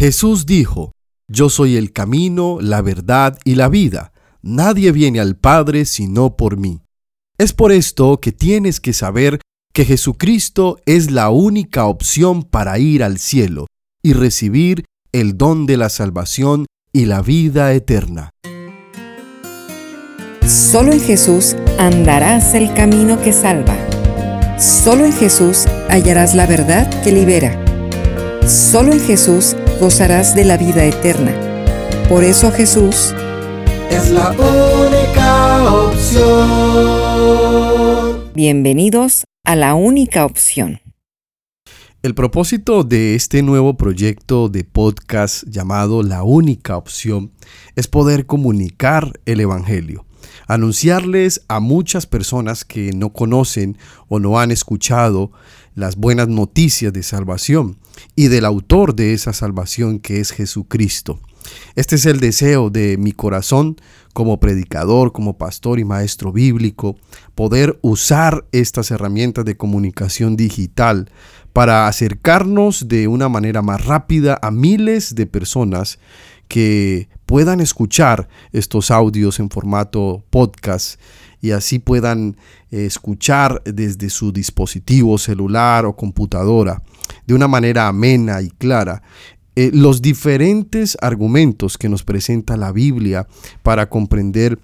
Jesús dijo, Yo soy el camino, la verdad y la vida. Nadie viene al Padre sino por mí. Es por esto que tienes que saber que Jesucristo es la única opción para ir al cielo y recibir el don de la salvación y la vida eterna. Solo en Jesús andarás el camino que salva. Solo en Jesús hallarás la verdad que libera. Solo en Jesús gozarás de la vida eterna. Por eso Jesús es la única opción. Bienvenidos a la única opción. El propósito de este nuevo proyecto de podcast llamado La única opción es poder comunicar el Evangelio, anunciarles a muchas personas que no conocen o no han escuchado las buenas noticias de salvación y del autor de esa salvación que es Jesucristo. Este es el deseo de mi corazón como predicador, como pastor y maestro bíblico, poder usar estas herramientas de comunicación digital para acercarnos de una manera más rápida a miles de personas que puedan escuchar estos audios en formato podcast y así puedan eh, escuchar desde su dispositivo celular o computadora de una manera amena y clara eh, los diferentes argumentos que nos presenta la Biblia para comprender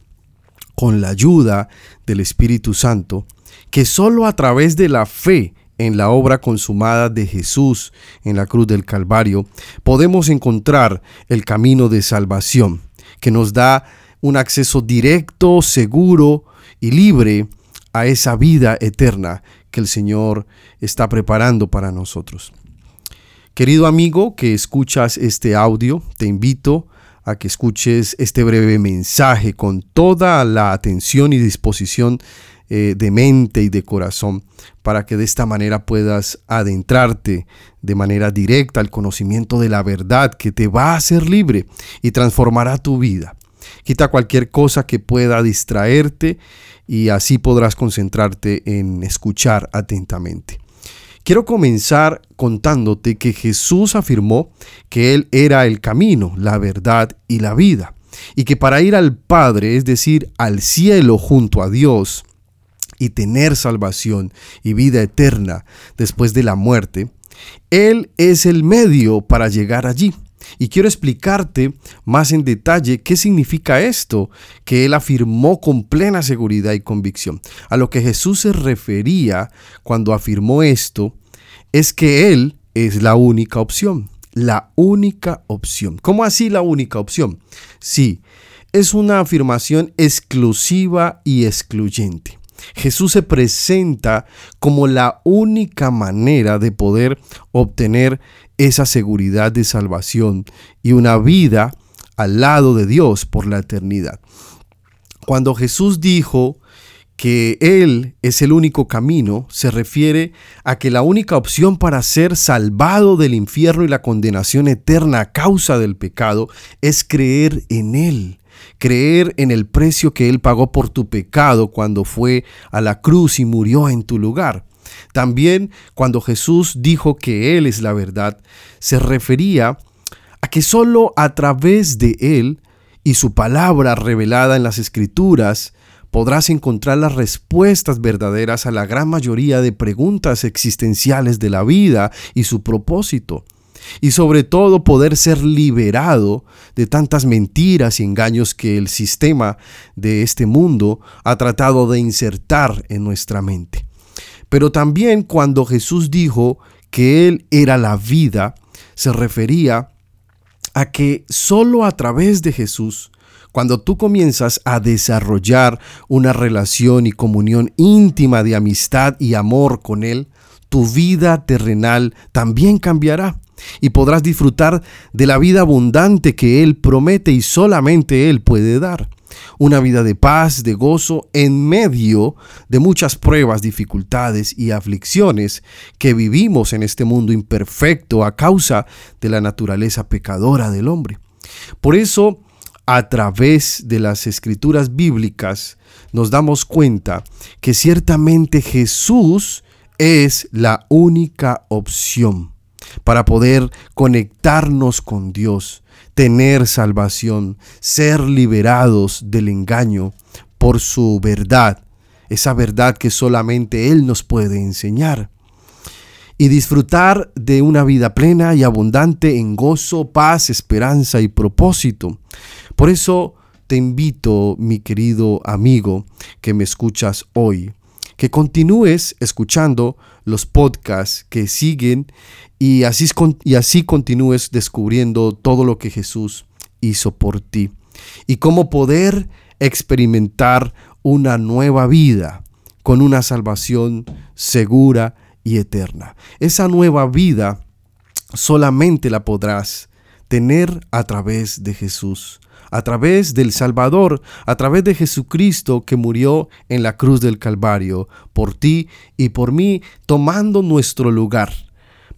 con la ayuda del Espíritu Santo que sólo a través de la fe en la obra consumada de Jesús en la cruz del Calvario podemos encontrar el camino de salvación que nos da un acceso directo, seguro y libre a esa vida eterna que el Señor está preparando para nosotros. Querido amigo que escuchas este audio, te invito a que escuches este breve mensaje con toda la atención y disposición eh, de mente y de corazón para que de esta manera puedas adentrarte de manera directa al conocimiento de la verdad que te va a hacer libre y transformará tu vida. Quita cualquier cosa que pueda distraerte y así podrás concentrarte en escuchar atentamente. Quiero comenzar contándote que Jesús afirmó que Él era el camino, la verdad y la vida, y que para ir al Padre, es decir, al cielo junto a Dios, y tener salvación y vida eterna después de la muerte, Él es el medio para llegar allí. Y quiero explicarte más en detalle qué significa esto que él afirmó con plena seguridad y convicción. A lo que Jesús se refería cuando afirmó esto es que él es la única opción. La única opción. ¿Cómo así la única opción? Sí, es una afirmación exclusiva y excluyente. Jesús se presenta como la única manera de poder obtener esa seguridad de salvación y una vida al lado de Dios por la eternidad. Cuando Jesús dijo que Él es el único camino, se refiere a que la única opción para ser salvado del infierno y la condenación eterna a causa del pecado es creer en Él, creer en el precio que Él pagó por tu pecado cuando fue a la cruz y murió en tu lugar. También cuando Jesús dijo que Él es la verdad, se refería a que sólo a través de Él y su palabra revelada en las Escrituras podrás encontrar las respuestas verdaderas a la gran mayoría de preguntas existenciales de la vida y su propósito. Y sobre todo poder ser liberado de tantas mentiras y engaños que el sistema de este mundo ha tratado de insertar en nuestra mente. Pero también cuando Jesús dijo que Él era la vida, se refería a que solo a través de Jesús, cuando tú comienzas a desarrollar una relación y comunión íntima de amistad y amor con Él, tu vida terrenal también cambiará y podrás disfrutar de la vida abundante que Él promete y solamente Él puede dar una vida de paz, de gozo, en medio de muchas pruebas, dificultades y aflicciones que vivimos en este mundo imperfecto a causa de la naturaleza pecadora del hombre. Por eso, a través de las escrituras bíblicas, nos damos cuenta que ciertamente Jesús es la única opción. Para poder conectarnos con Dios, tener salvación, ser liberados del engaño por su verdad, esa verdad que solamente Él nos puede enseñar y disfrutar de una vida plena y abundante en gozo, paz, esperanza y propósito. Por eso te invito, mi querido amigo, que me escuchas hoy, que continúes escuchando los podcasts que siguen y así, y así continúes descubriendo todo lo que Jesús hizo por ti y cómo poder experimentar una nueva vida con una salvación segura y eterna. Esa nueva vida solamente la podrás tener a través de Jesús, a través del Salvador, a través de Jesucristo que murió en la cruz del Calvario por ti y por mí, tomando nuestro lugar,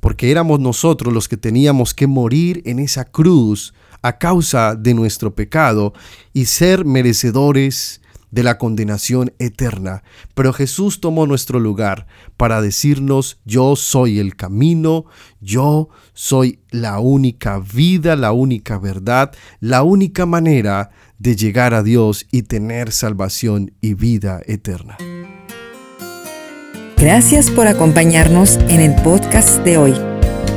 porque éramos nosotros los que teníamos que morir en esa cruz a causa de nuestro pecado y ser merecedores de la condenación eterna. Pero Jesús tomó nuestro lugar para decirnos, yo soy el camino, yo soy la única vida, la única verdad, la única manera de llegar a Dios y tener salvación y vida eterna. Gracias por acompañarnos en el podcast de hoy.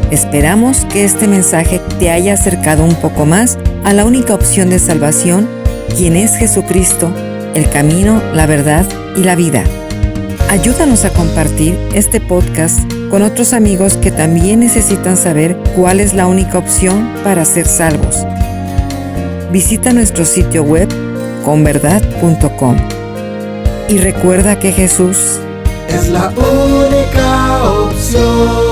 Esperamos que este mensaje te haya acercado un poco más a la única opción de salvación, quien es Jesucristo el camino, la verdad y la vida. Ayúdanos a compartir este podcast con otros amigos que también necesitan saber cuál es la única opción para ser salvos. Visita nuestro sitio web converdad.com y recuerda que Jesús es la única opción.